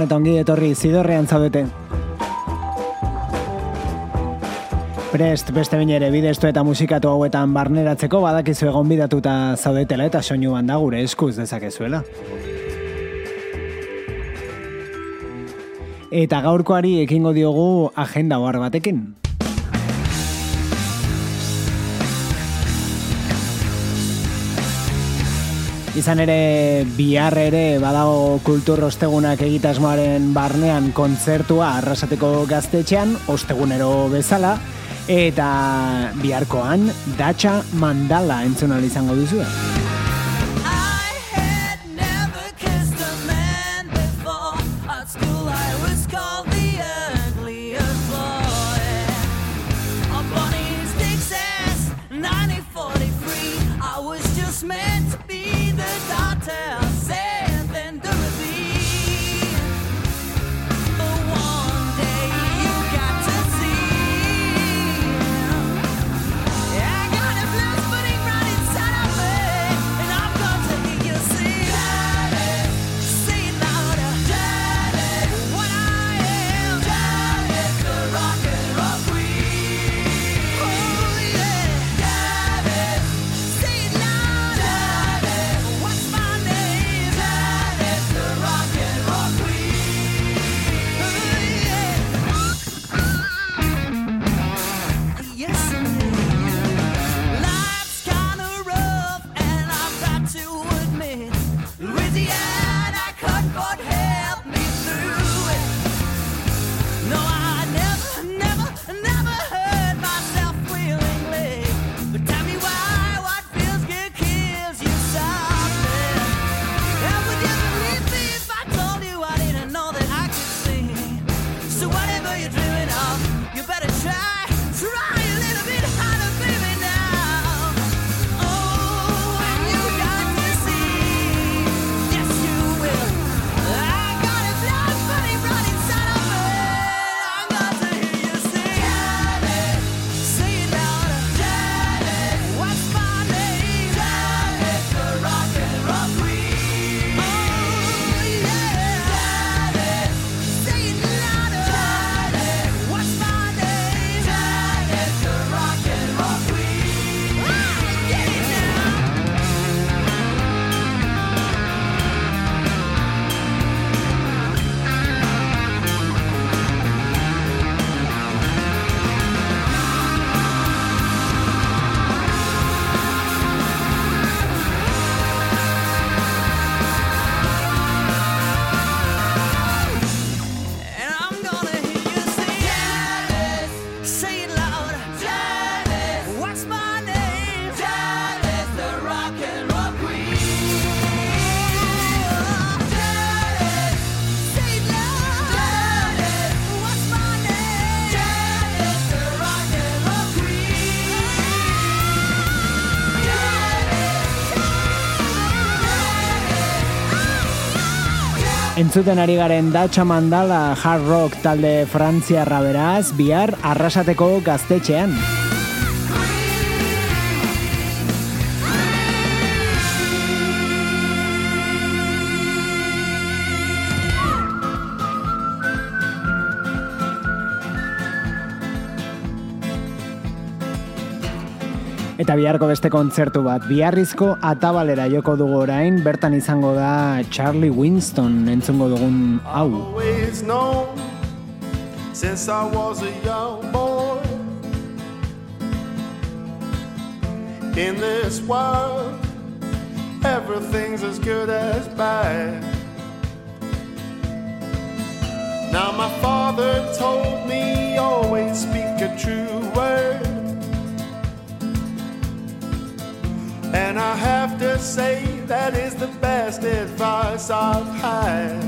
Gabon eta ongi etorri zidorrean zaudete. Prest, beste bine ere bidestu eta musikatu hauetan barneratzeko badakizu egon bidatuta zaudetela eta soinu da gure eskuz dezakezuela. Eta gaurkoari ekingo diogu agenda ohar batekin. Izan ere, bihar ere badago kultur ostegunak egitasmoaren barnean kontzertua arrasateko gaztetxean, ostegunero bezala, eta biharkoan datxa mandala entzunal izango duzu. Entzuten ari garen Datxa Mandala Hard Rock talde Frantziarra beraz, bihar arrasateko gaztetxean. Eta biharko beste kontzertu bat, biharrizko atabalera joko dugu orain, bertan izango da Charlie Winston entzungo dugun hau. since I was a young boy. In this world, everything's as good as bad. Now, my father told me always speak a true And I have to say, that is the best advice I've had.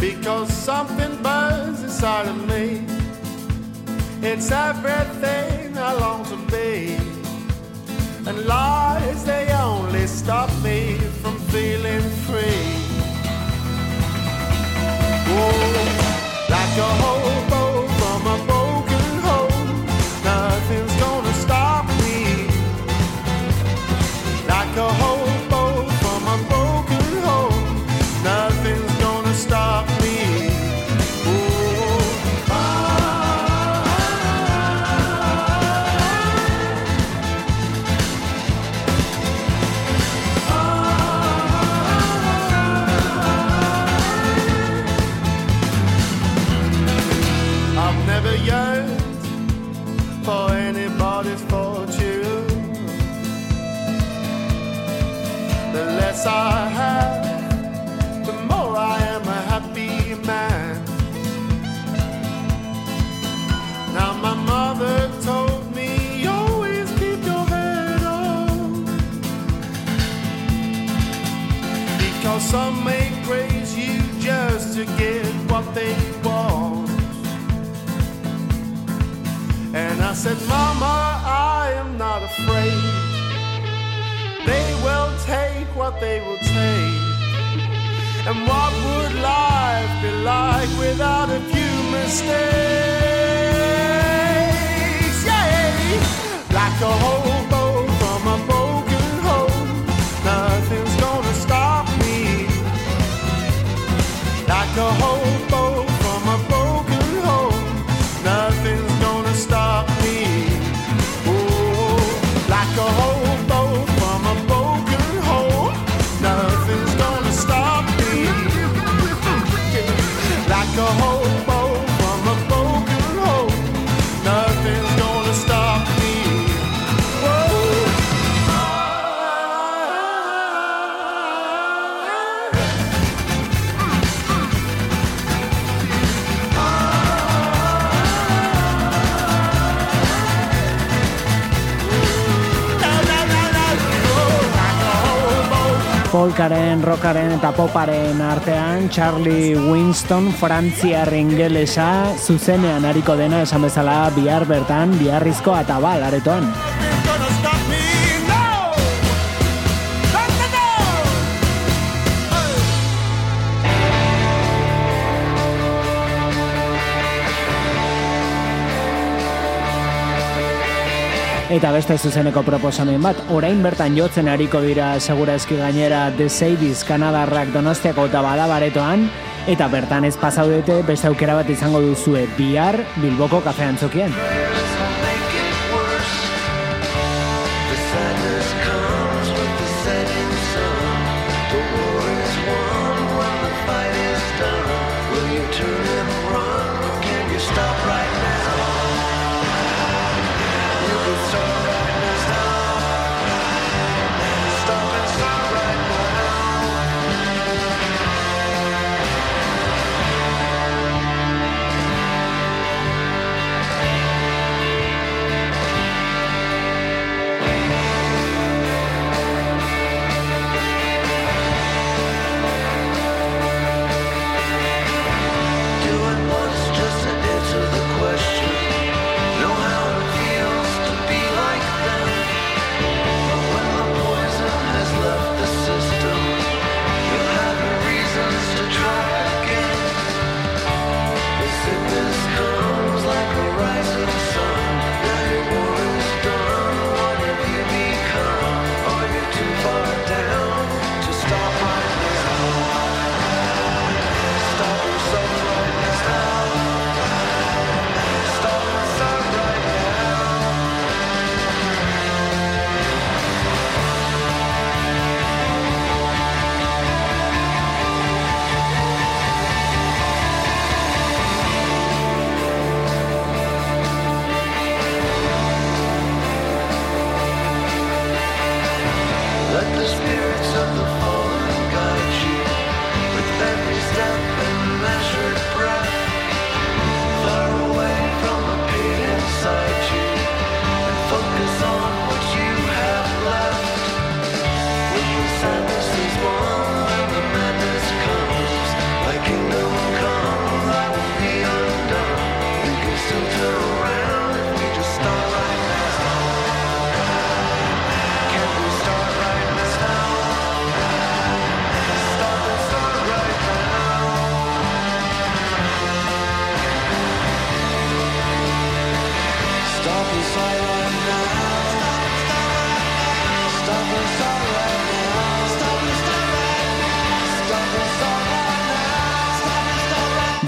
Because something burns inside of me. It's everything I long to be. And lies, they only stop me from feeling free. Whoa, like a hobo what they will take. And what would life be like without a few mistakes? Yeah, like a hobo from a broken home, nothing's gonna stop me. Like a Folkaren, rockaren eta poparen artean Charlie Winston Frantziar ingelesa zuzenean hariko dena esan bezala bihar bertan biharrizko atabal aretoan. Eta beste zuzeneko proposamen bat, orain bertan jotzen hariko dira segura eski gainera The Sadies Kanadarrak Donostiako eta badabaretoan, eta bertan ez pasaudete beste aukera bat izango duzue bihar Bilboko kafean txokien.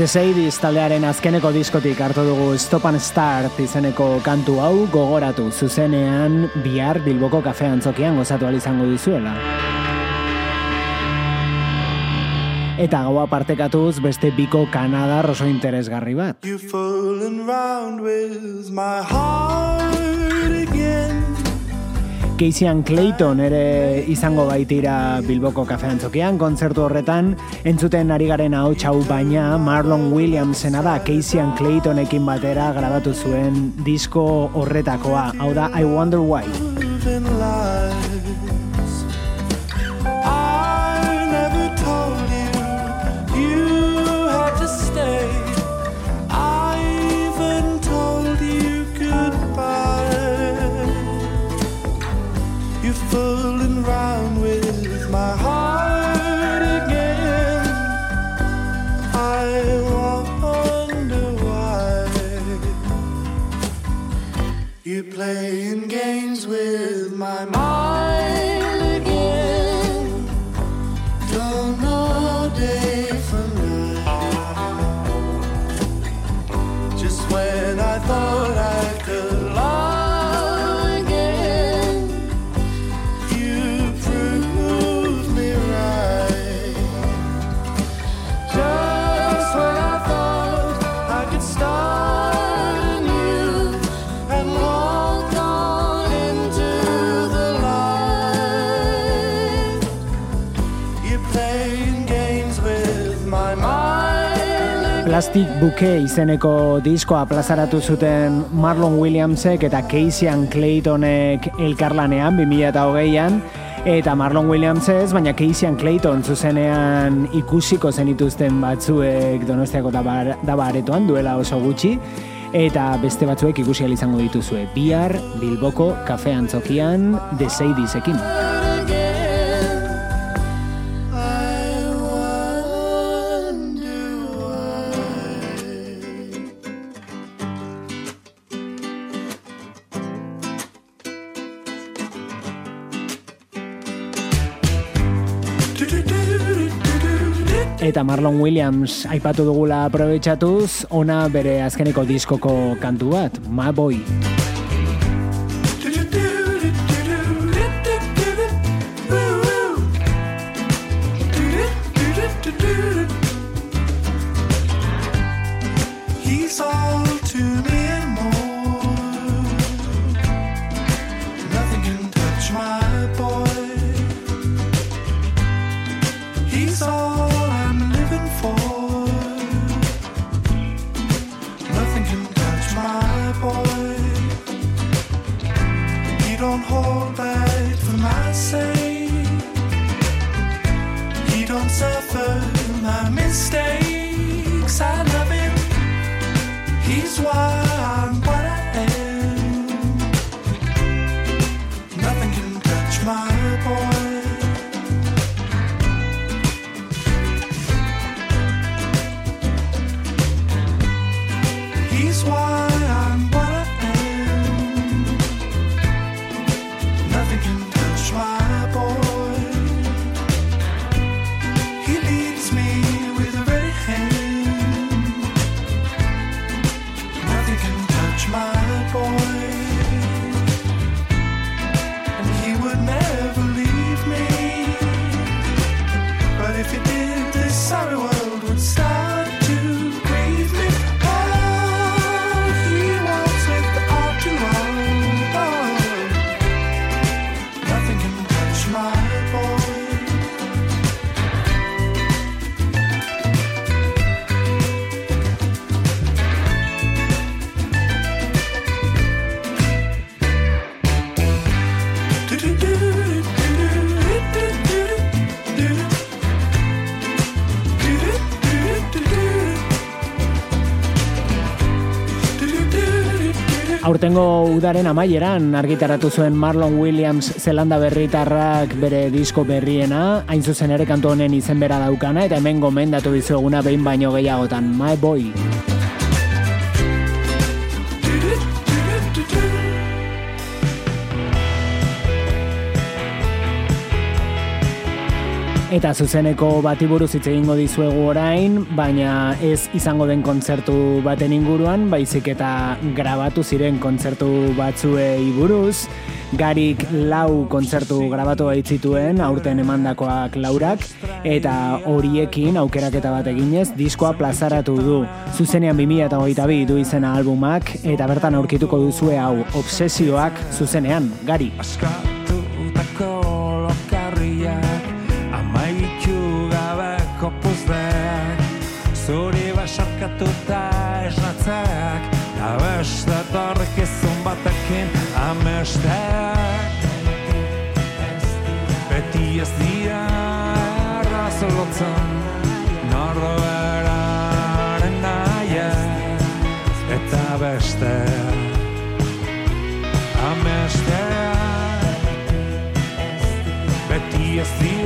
Sadies taldearen azkeneko diskotik hartu dugu Stop and Start izeneko kantu hau gogoratu zuzenean bihar Bilboko kafean zokian gozatu izango dizuela. Eta gaua partekatuz beste biko Kanada roso interesgarri bat. Casey Clayton ere izango baitira Bilboko kafean txokian, kontzertu horretan, entzuten ari garen hau txau baina Marlon Williamsena da Casey Claytonekin batera grabatu zuen disko horretakoa, hau da I Wonder Why. My mind Plastic Bouquet izeneko diskoa plazaratu zuten Marlon Williamsek eta Casey Claytonek elkarlanean 2008an eta Marlon Williams ez, baina Casey Clayton zuzenean ikusiko zenituzten batzuek donostiako dabaretoan duela oso gutxi. Eta beste batzuek ikusi izango dituzue. Bihar Bilboko kafean zokian deseidizekin. Eta Marlon Williams aipatu dugula aprobetxatuz, ona bere azkeneko diskoko kantu bat, My Boy. Aurtengo udaren amaieran argitaratu zuen Marlon Williams Zelanda berritarrak bere disko berriena, hain zuzen ere kantu honen izen bera daukana, eta hemen gomendatu dizueguna behin baino gehiagotan, My Boy. Eta zuzeneko bati buruz hitz egingo dizuegu orain, baina ez izango den kontzertu baten inguruan, baizik eta grabatu ziren kontzertu batzuei buruz, garik lau kontzertu grabatu baitzituen, aurten emandakoak laurak, eta horiekin aukeraketa bat eginez, diskoa plazaratu du. Zuzenean 2008 du izena albumak, eta bertan aurkituko duzue hau, obsesioak zuzenean, gari. Sarkatuta esnatzak Da beste torrekizun batekin amesteak Beti ez dira errazolotzen Norberaren naia. Eta beste amesteak Beti ez dira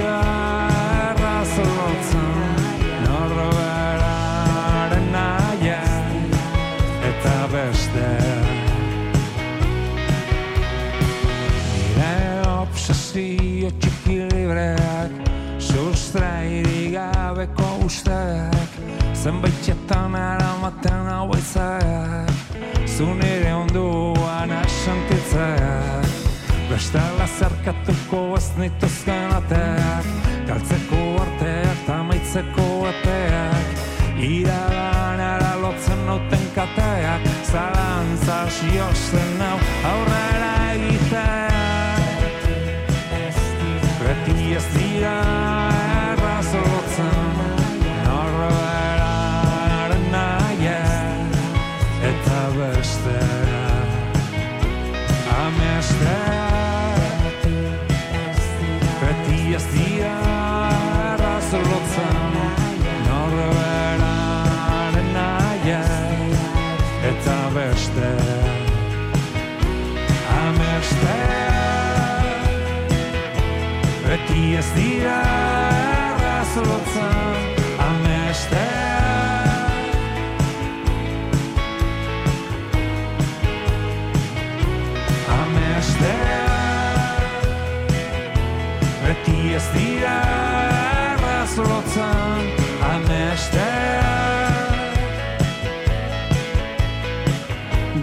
Zenbait txetan aramaten hau ezak Zunire onduan asantitzeak Bestela zerkatuko ez nituzken ateak. Galtzeko arteak eta maitzeko ateak. Iradan ara lotzen nauten kateak. Zalantza siozen hau aurrera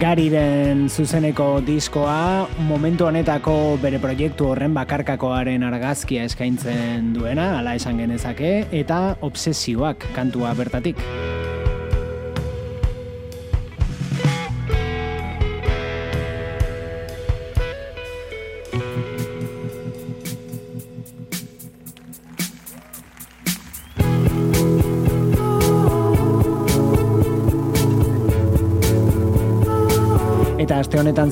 Gariren zuzeneko diskoa momentu honetako bere proiektu horren bakarkakoaren argazkia eskaintzen duena, ala esan genezake, eta obsesioak kantua bertatik.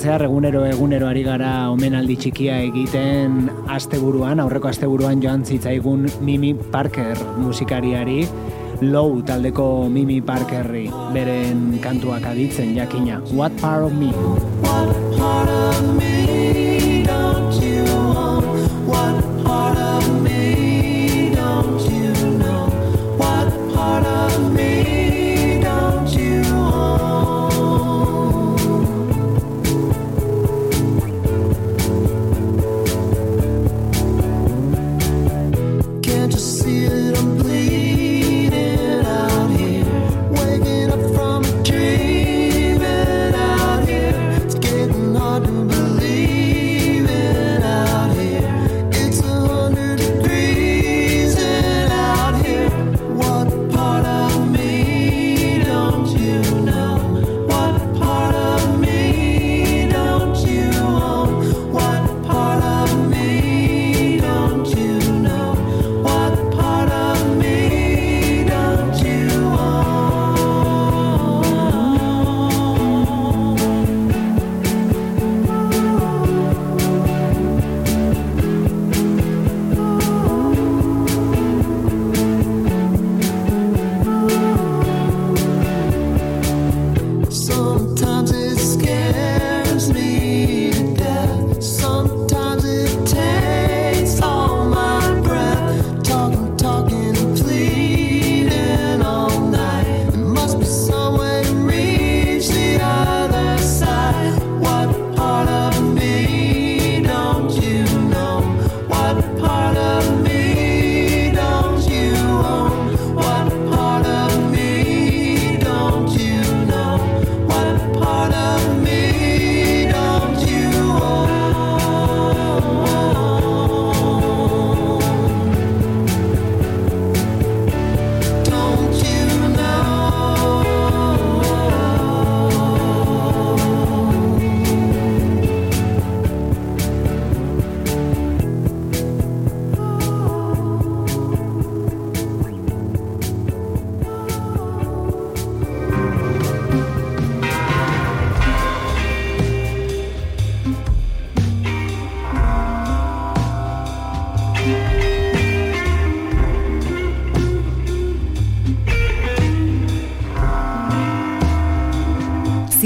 Zehar egunero egunero ari gara omenaldi txikia egiten asteburuan, aurreko asteburuan joan zitzaigun Mimi Parker musikariari, Low taldeko Mimi Parkerri beren kantuak aditzen jakina. What part of me? What part of me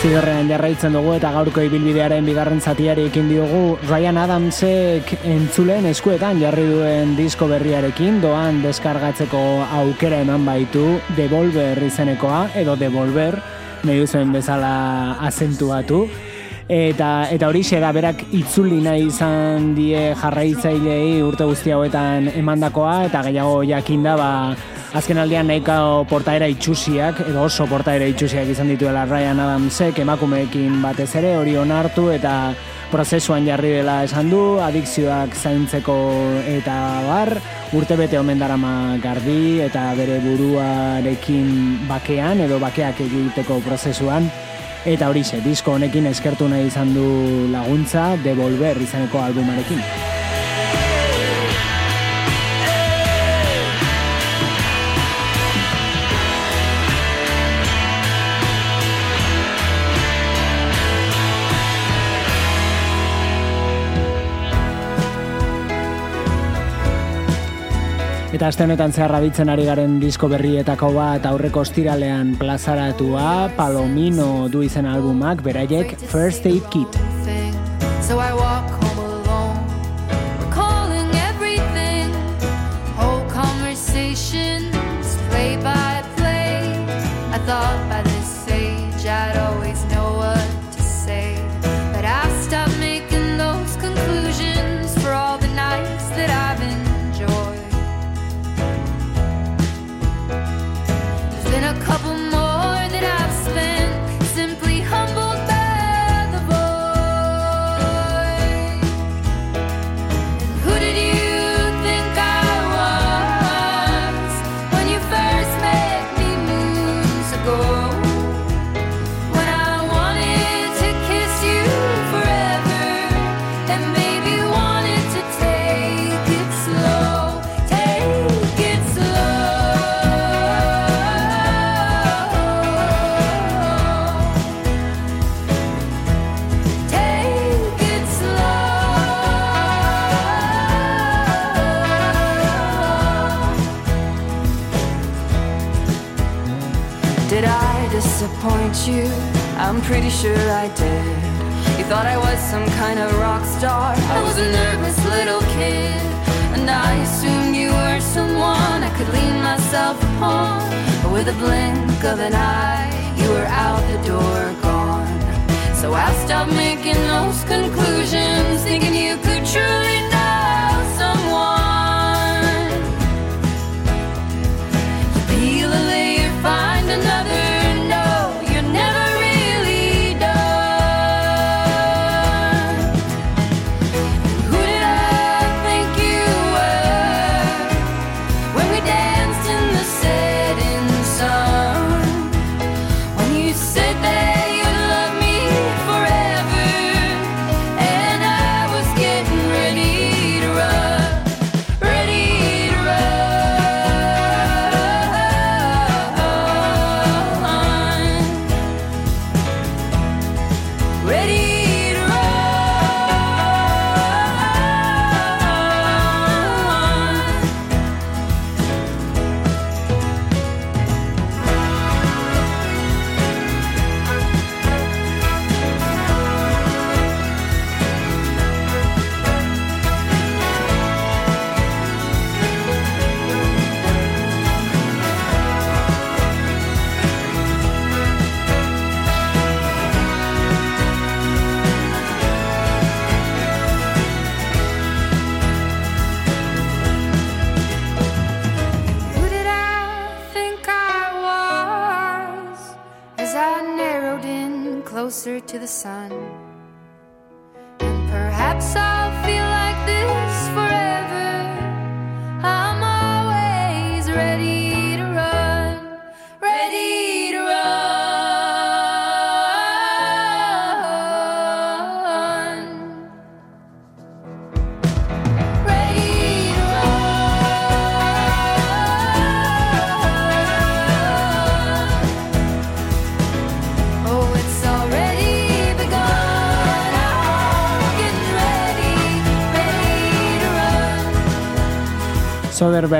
Zidorrean jarraitzen dugu eta gaurko ibilbidearen bigarren zatiari ekin diogu Ryan Adamsek entzulen eskuetan jarri duen disko berriarekin doan deskargatzeko aukera eman baitu Devolver izenekoa edo Devolver nahi duzen bezala azentuatu. Eta eta hori da berak itzuli nahi izan die jarraitzailei urte guzti hauetan emandakoa eta gehiago jakinda ba Azken aldean nahiko portaera itxusiak, edo oso portaera itxusiak izan dituela Ryan Adamsek emakumeekin batez ere hori onartu eta prozesuan jarri dela esan du, adikzioak zaintzeko eta bar, urte bete omen darama gardi eta bere buruarekin bakean edo bakeak egiteko prozesuan. Eta hori ze, disko honekin eskertu nahi izan du laguntza, Devolver izaneko albumarekin. Eta aste honetan zeharra ditzen ari garen disko berrietako bat aurreko ostiralean plazaratua, Palomino du izen albumak, beraiek First Aid Kit.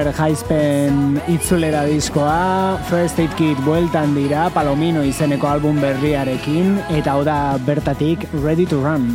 Soderbergh jaizpen itzulera diskoa, First Aid Kit bueltan dira, Palomino izeneko album berriarekin, eta hau da bertatik Ready to Run.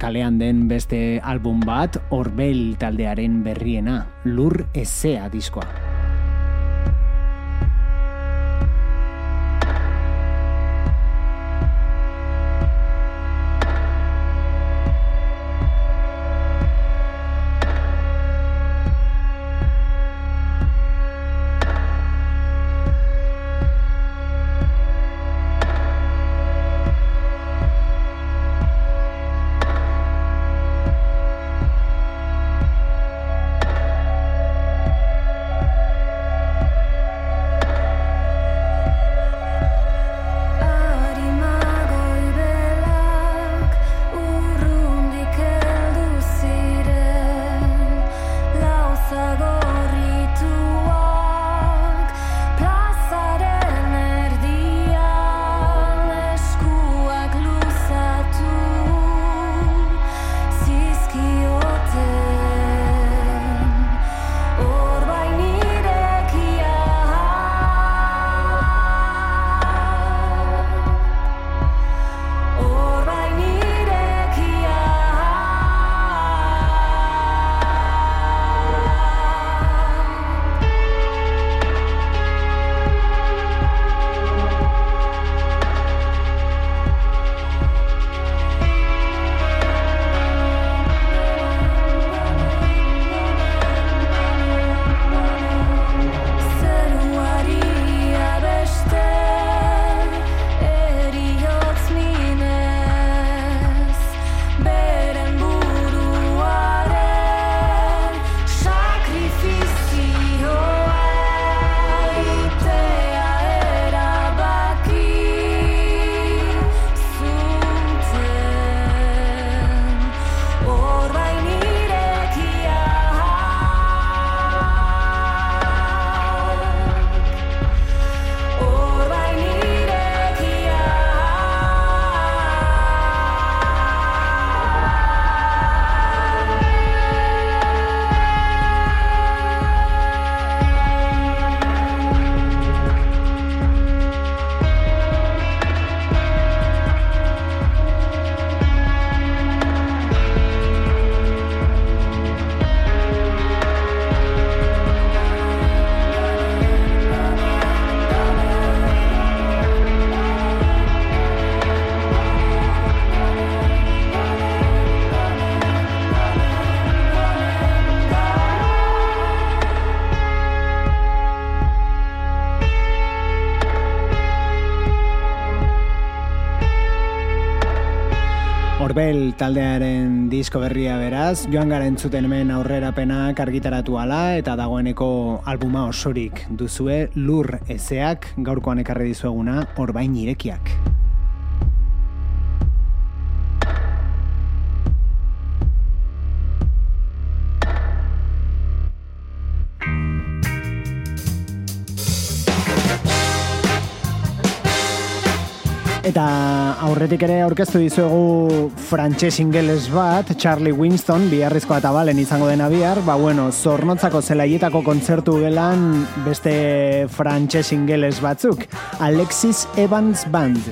Kalean den beste album bat, Orbel taldearen berriena, Lur Ezea diskoa. Orbel taldearen disko berria beraz, joan gara entzuten hemen aurrerapenak argitaratu ala eta dagoeneko albuma osorik duzue lur ezeak gaurkoan ekarri dizueguna orbain irekiak. Eta aurretik ere aurkeztu dizuegu frantses ingeles bat, Charlie Winston, biharrizko eta balen izango dena bihar, ba bueno, zornotzako zelaietako kontzertu gelan beste frantses ingeles batzuk, Alexis Evans Band.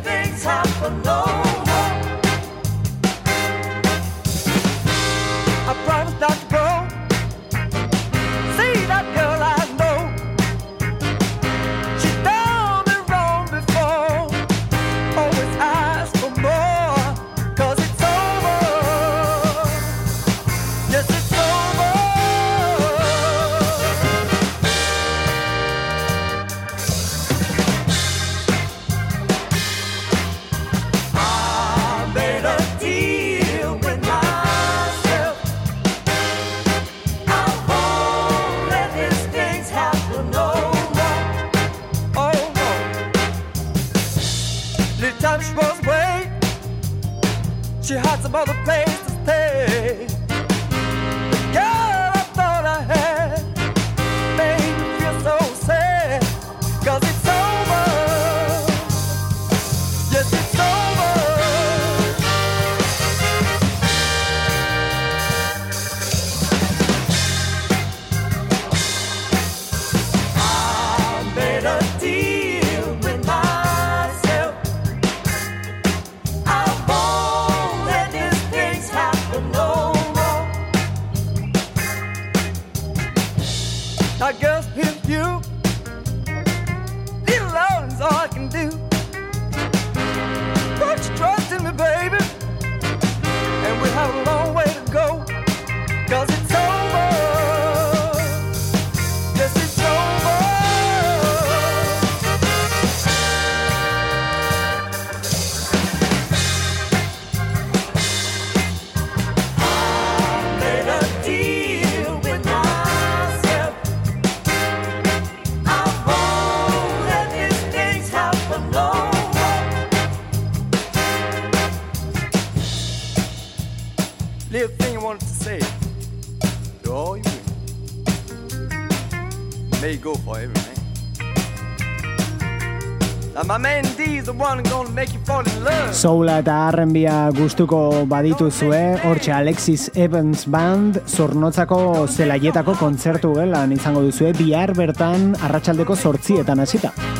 Soul eta arrenbia gustuko badituzue, hortxe Alexis Evans Band zornotzako zelaietako kontzertu gelan izango duzue, bihar bertan arratsaldeko sortzietan hasita. hasita.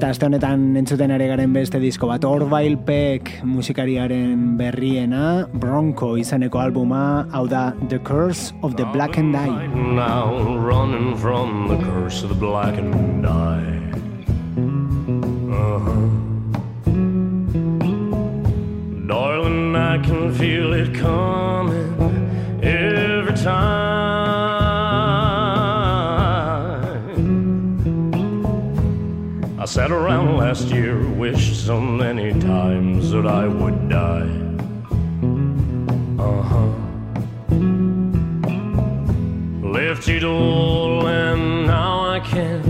Eta azte honetan entzuten ere garen beste disko bat, Orville Peck musikariaren berriena, Bronco izaneko albuma, hau da The Curse of the Black and Die. Now, running from the curse of the black and die. Uh -huh. Darling, I can feel it coming every time. sat around last year, wished so many times that I would die. Uh huh. Lifted all, and now I can't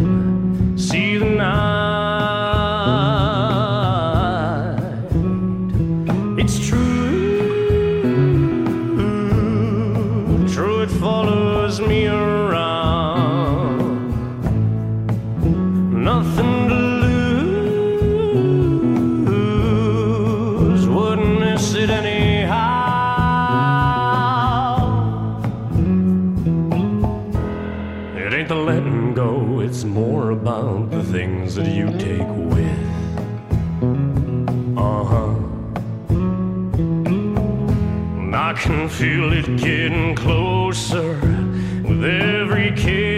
feel it getting closer with every kiss.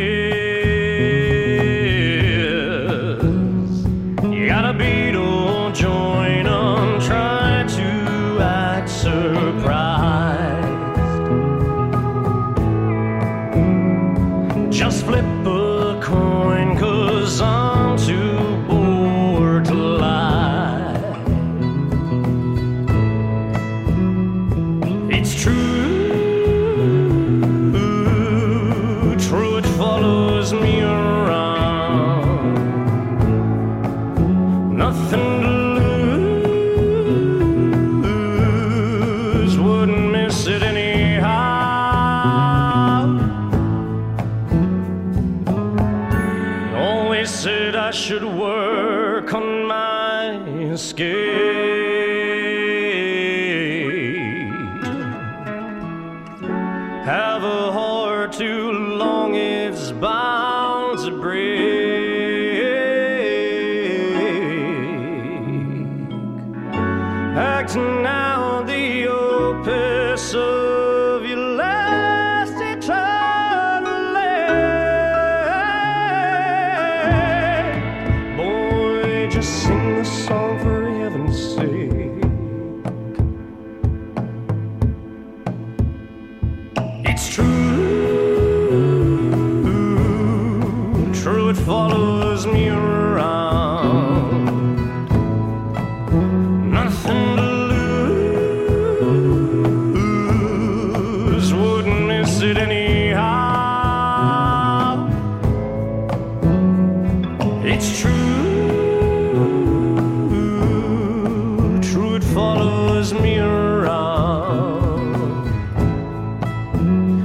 Follows me around.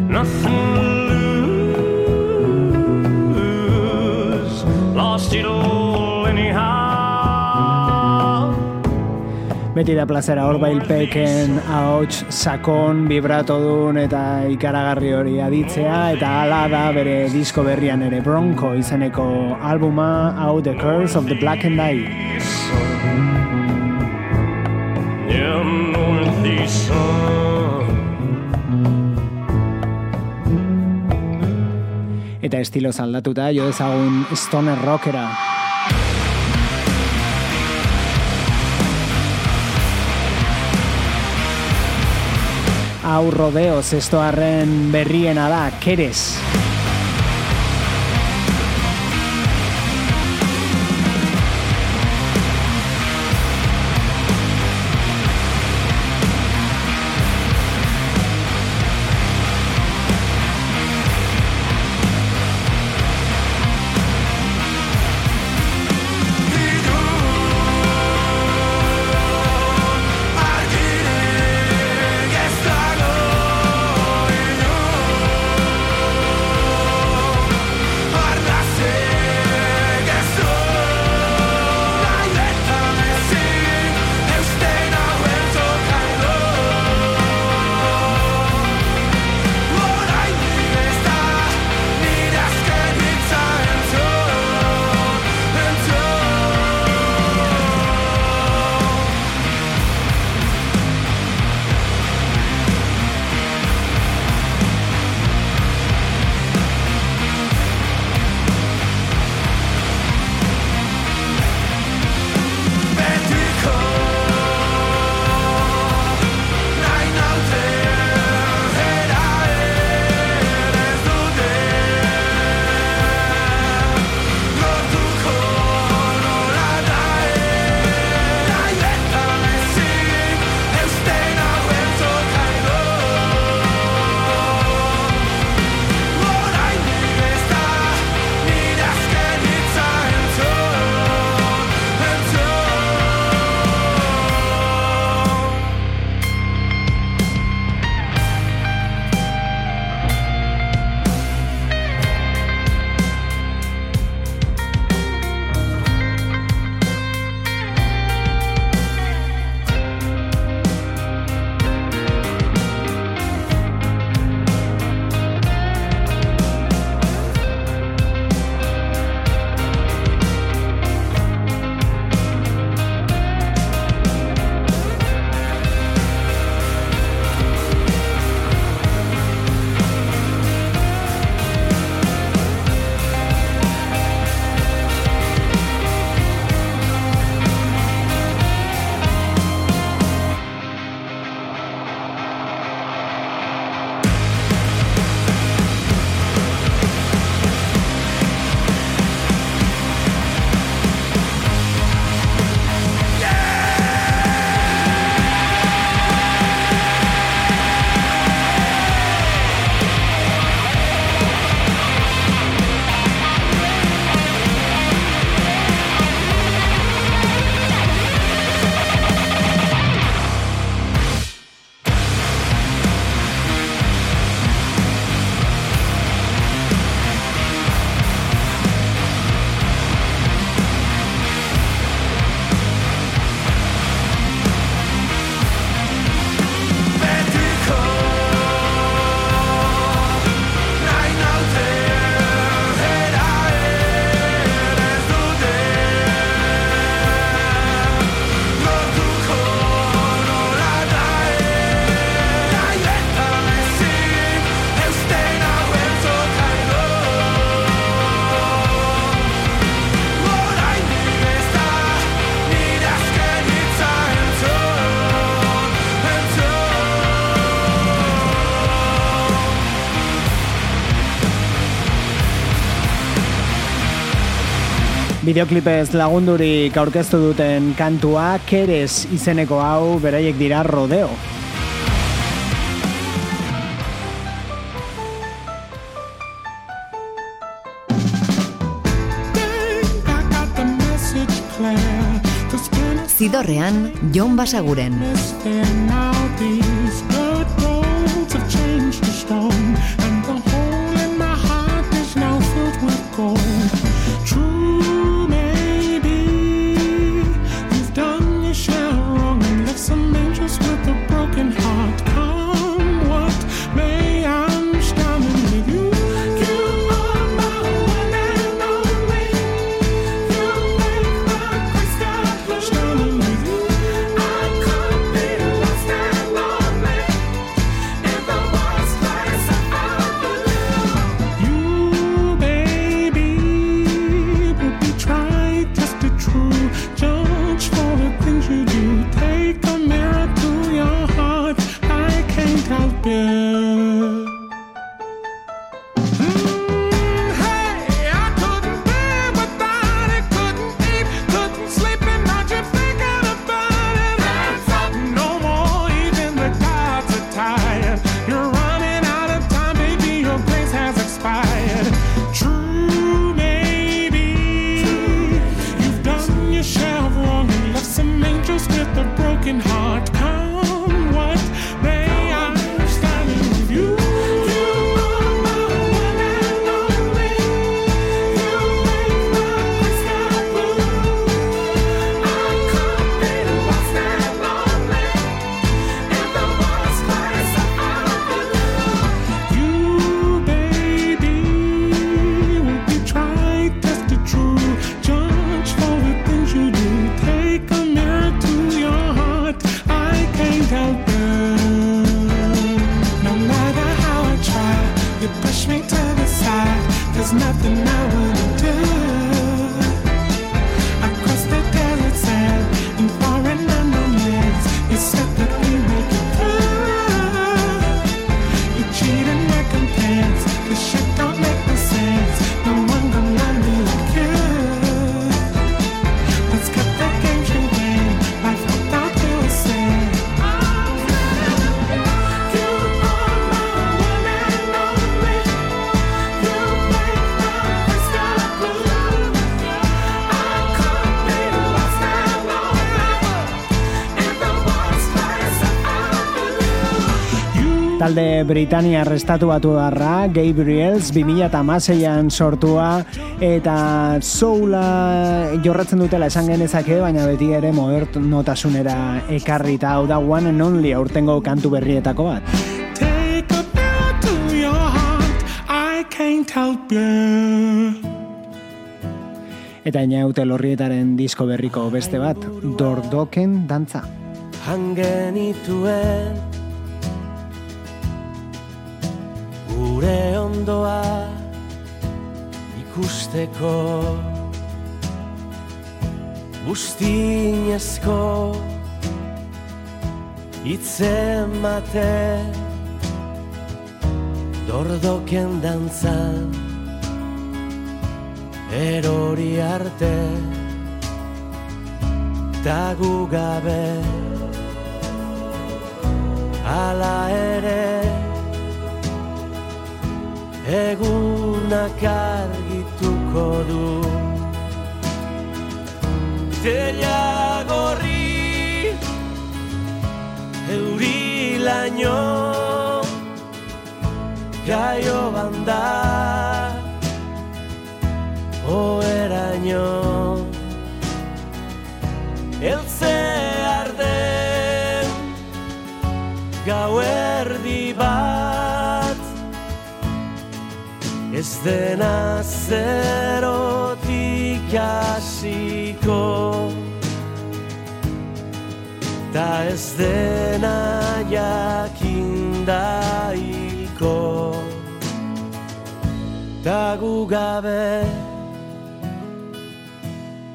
Nothing to lose, lost it all anyhow. Beti da plazera hor bailpeken ahots sakon, vibratodun eta ikaragarri hori aditzea eta hala da bere disko berrian ere Bronco izeneko albuma hau The Curse of the Black and Eye. Eta estilo aldatuta jo dezagun stoner rockera. Hau rodeo zestoarren berriena da, keres. bideoklipez lagundurik aurkeztu duten kantua Keres izeneko hau beraiek dira rodeo. Zidorrean, Jon Basaguren. nothing I talde Britaniar estatu batu darra, Gabriels 2008an sortua eta soula jorratzen dutela esan genezake, baina beti ere modert notasunera ekarri eta hau da One and Only aurtengo kantu berrietako bat. Take a bow to your heart, I can't help you eta inaute lorrietaren disko berriko beste bat, dordoken dantza. Hangenituen zure ondoa ikusteko. Buztinezko itzen mate Dordoken dantzan erori arte Tagu gabe. Ala ere egunak argituko du. Zeria gorri euri laino jaio banda oeraino. Elze arden gauera Ez dena zerotik hasiko. Ta ez dena jakindaiko Ta gu gabe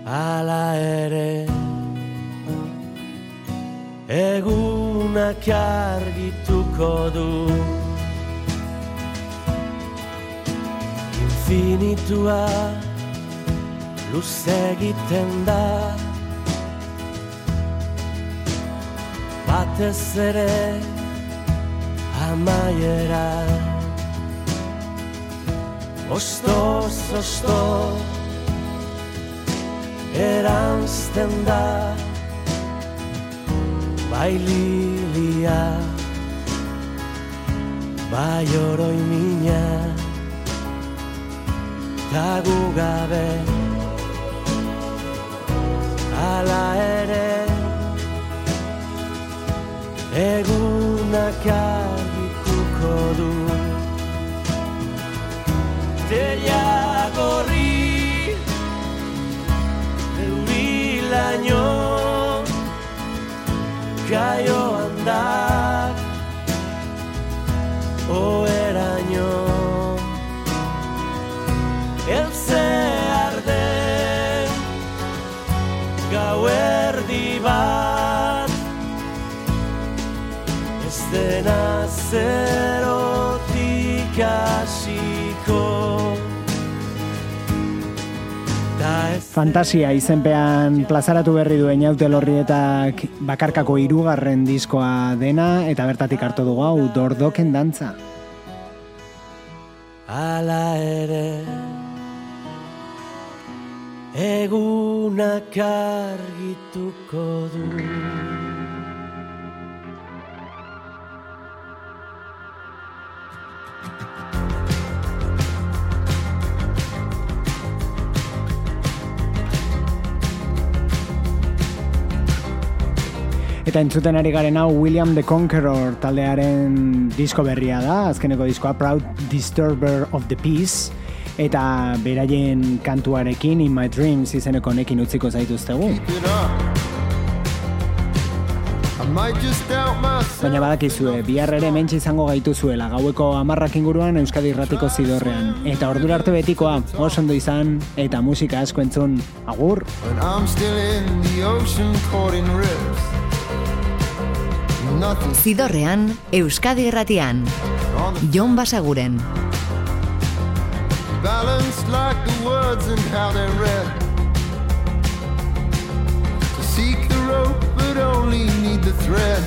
Ala ere. Egunak argituko du. infinitua luze egiten da. Batez ere amaiera. Ostoz, osto eranzten da. Bai lilia bai oroi minak ta gu gabe. Ala ere egunak argituko du. Teia gorri eurilaino Gaio handak zerotik hasiko Fantasia izenpean plazaratu berri duen jaute lorrietak bakarkako hirugarren diskoa dena eta bertatik hartu dugu hau dordoken dantza. Ala ere Egunak argituko du Eta entzuten ari garen hau William the Conqueror taldearen disko berria da, azkeneko diskoa Proud Disturber of the Peace eta beraien kantuarekin In My Dreams izeneko nekin utziko zaituztegu. Baina badakizue, bihar ere mentxe izango gaituzuela, gaueko amarrak inguruan Euskadi Irratiko zidorrean. Eta ordura arte betikoa, oso ondo izan, eta musika asko entzun, agur! Zidorrean, Euskadi the Jon Basaguren. balanced like the words and how they're read. To seek the rope, but only need the thread.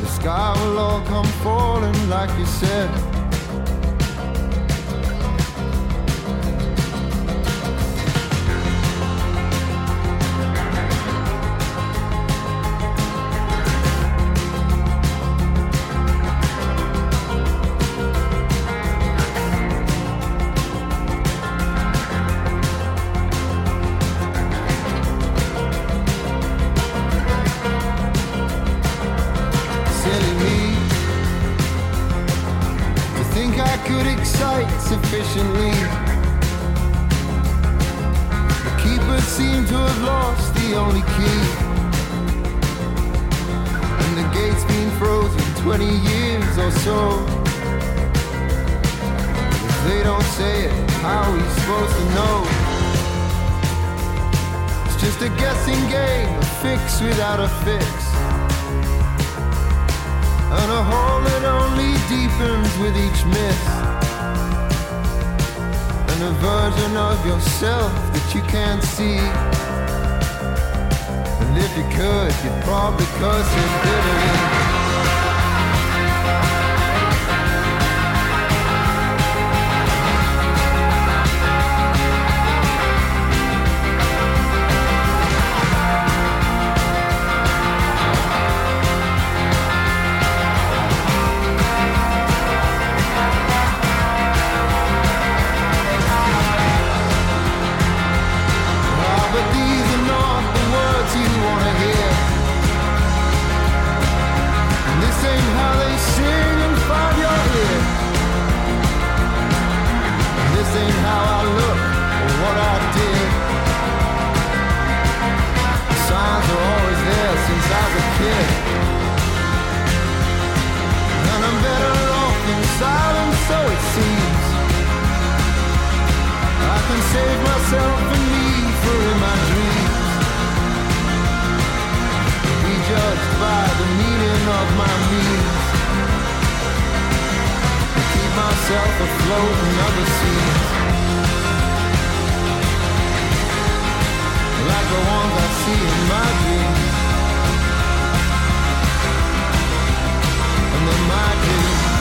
The sky will all come falling like you said. You could, you'd probably curse it bitterly. What I did. Signs are always there since I was a kid. And I'm better off in silence, so it seems. I can save myself and leave for in my dreams. Be judged by the meaning of my means. Keep myself afloat in other seas. Like the ones I see in my dreams. And then my dreams